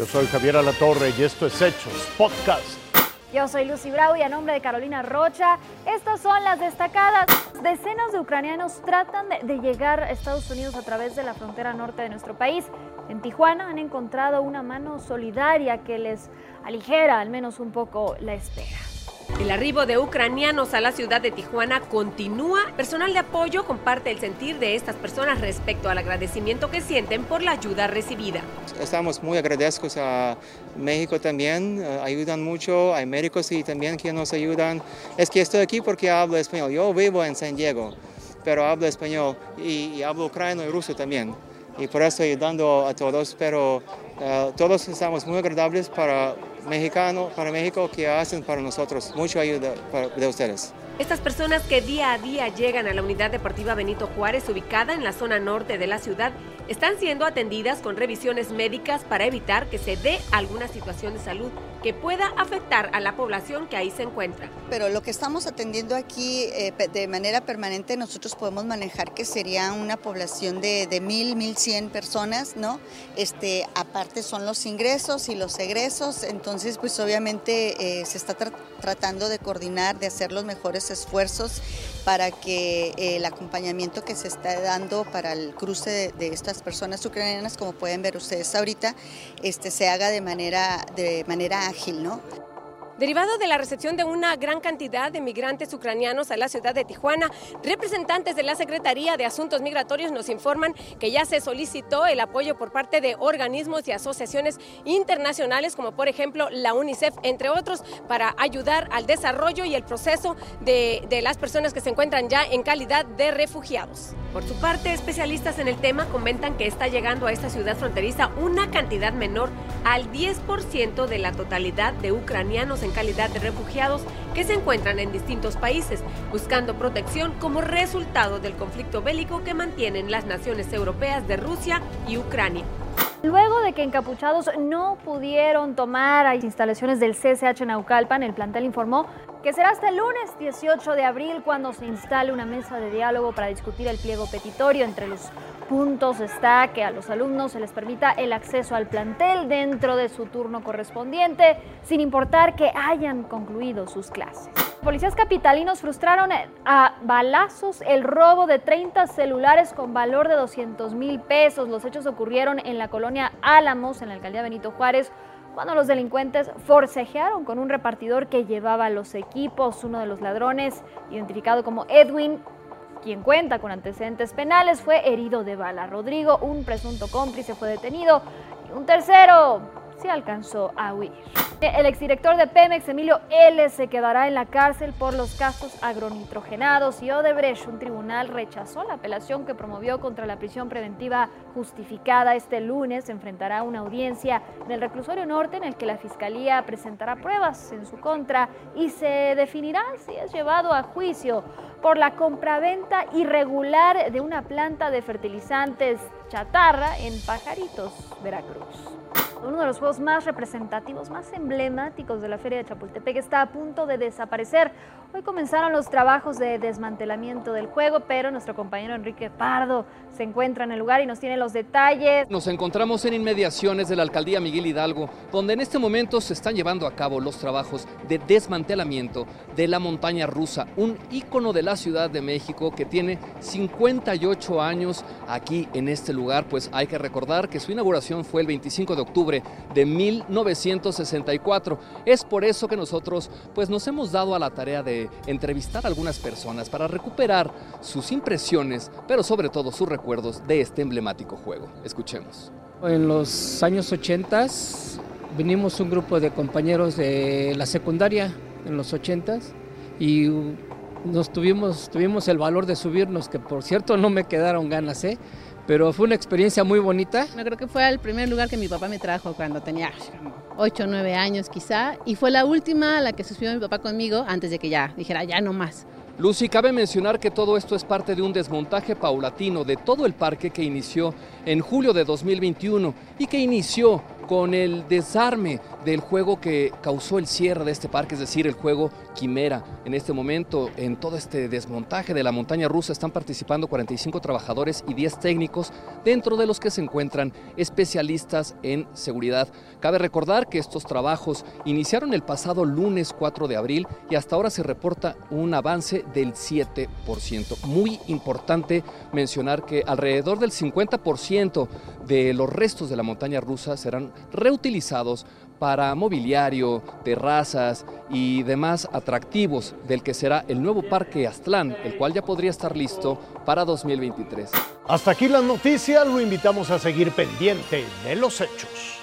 Yo soy Javier Alatorre y esto es Hechos Podcast. Yo soy Lucy Bravo y a nombre de Carolina Rocha, estas son las destacadas. Decenas de ucranianos tratan de, de, llegar a Estados Unidos a través de la frontera norte de nuestro país. En Tijuana han encontrado una mano solidaria que les aligera al menos un poco la espera. El arribo de ucranianos a la ciudad de Tijuana continúa. Personal de apoyo comparte el sentir de estas personas respecto al agradecimiento que sienten por la ayuda recibida. Estamos muy agradecidos a México también, uh, ayudan mucho, hay médicos y también que nos ayudan. Es que estoy aquí porque hablo español. Yo vivo en San Diego, pero hablo español y, y hablo ucraniano y ruso también. Y por eso ayudando a todos, pero uh, todos estamos muy agradables para mexicano, para México que hacen para nosotros. Mucha ayuda de ustedes. Estas personas que día a día llegan a la unidad deportiva Benito Juárez, ubicada en la zona norte de la ciudad, están siendo atendidas con revisiones médicas para evitar que se dé alguna situación de salud que pueda afectar a la población que ahí se encuentra. Pero lo que estamos atendiendo aquí eh, de manera permanente, nosotros podemos manejar que sería una población de, de mil, mil cien personas, ¿no? Este, aparte son los ingresos y los egresos, entonces pues obviamente eh, se está tra tratando de coordinar, de hacer los mejores esfuerzos para que eh, el acompañamiento que se está dando para el cruce de, de, estas personas ucranianas, como pueden ver ustedes ahorita, este, se haga de manera, de manera Derivado de la recepción de una gran cantidad de migrantes ucranianos a la ciudad de Tijuana, representantes de la Secretaría de Asuntos Migratorios nos informan que ya se solicitó el apoyo por parte de organismos y asociaciones internacionales, como por ejemplo la UNICEF, entre otros, para ayudar al desarrollo y el proceso de las personas que se encuentran ya en calidad de refugiados. Por su parte, especialistas en el tema comentan que está llegando a esta ciudad fronteriza una cantidad menor al 10% de la totalidad de ucranianos en calidad de refugiados que se encuentran en distintos países, buscando protección como resultado del conflicto bélico que mantienen las naciones europeas de Rusia y Ucrania. Luego de que encapuchados no pudieron tomar instalaciones del CSH Naucalpan, el plantel informó que será hasta el lunes 18 de abril cuando se instale una mesa de diálogo para discutir el pliego petitorio. Entre los puntos está que a los alumnos se les permita el acceso al plantel dentro de su turno correspondiente, sin importar que hayan concluido sus clases. Policías capitalinos frustraron a balazos el robo de 30 celulares con valor de 200 mil pesos. Los hechos ocurrieron en la colonia Álamos, en la alcaldía Benito Juárez, cuando los delincuentes forcejearon con un repartidor que llevaba los equipos. Uno de los ladrones, identificado como Edwin, quien cuenta con antecedentes penales, fue herido de bala. Rodrigo, un presunto cómplice, fue detenido y un tercero se alcanzó a huir. El exdirector de Pemex, Emilio L., se quedará en la cárcel por los casos agronitrogenados y Odebrecht, un tribunal rechazó la apelación que promovió contra la prisión preventiva justificada. Este lunes se enfrentará una audiencia del reclusorio norte en el que la fiscalía presentará pruebas en su contra y se definirá si es llevado a juicio por la compraventa irregular de una planta de fertilizantes chatarra en Pajaritos, Veracruz. Uno de los juegos más representativos, más emblemáticos de la Feria de Chapultepec está a punto de desaparecer. Hoy comenzaron los trabajos de desmantelamiento del juego, pero nuestro compañero Enrique Pardo se encuentra en el lugar y nos tiene los detalles. Nos encontramos en inmediaciones de la alcaldía Miguel Hidalgo, donde en este momento se están llevando a cabo los trabajos de desmantelamiento de la montaña rusa, un ícono de la Ciudad de México que tiene 58 años aquí en este lugar. Pues hay que recordar que su inauguración fue el 25 de octubre de 1964. Es por eso que nosotros pues nos hemos dado a la tarea de entrevistar a algunas personas para recuperar sus impresiones, pero sobre todo sus recuerdos de este emblemático juego. Escuchemos. En los años 80 vinimos un grupo de compañeros de la secundaria en los 80 y nos tuvimos, tuvimos el valor de subirnos, que por cierto no me quedaron ganas, ¿eh? Pero fue una experiencia muy bonita. Me creo que fue el primer lugar que mi papá me trajo cuando tenía 8 o 9 años quizá, y fue la última a la que subió mi papá conmigo antes de que ya dijera ya no más. Lucy, cabe mencionar que todo esto es parte de un desmontaje paulatino de todo el parque que inició en julio de 2021 y que inició con el desarme del juego que causó el cierre de este parque, es decir, el juego quimera. En este momento, en todo este desmontaje de la montaña rusa, están participando 45 trabajadores y 10 técnicos, dentro de los que se encuentran especialistas en seguridad. Cabe recordar que estos trabajos iniciaron el pasado lunes 4 de abril y hasta ahora se reporta un avance del 7%. Muy importante mencionar que alrededor del 50% de los restos de la montaña rusa serán reutilizados para mobiliario, terrazas y demás atractivos del que será el nuevo Parque Aztlán, el cual ya podría estar listo para 2023. Hasta aquí las noticias, lo invitamos a seguir pendiente de los hechos.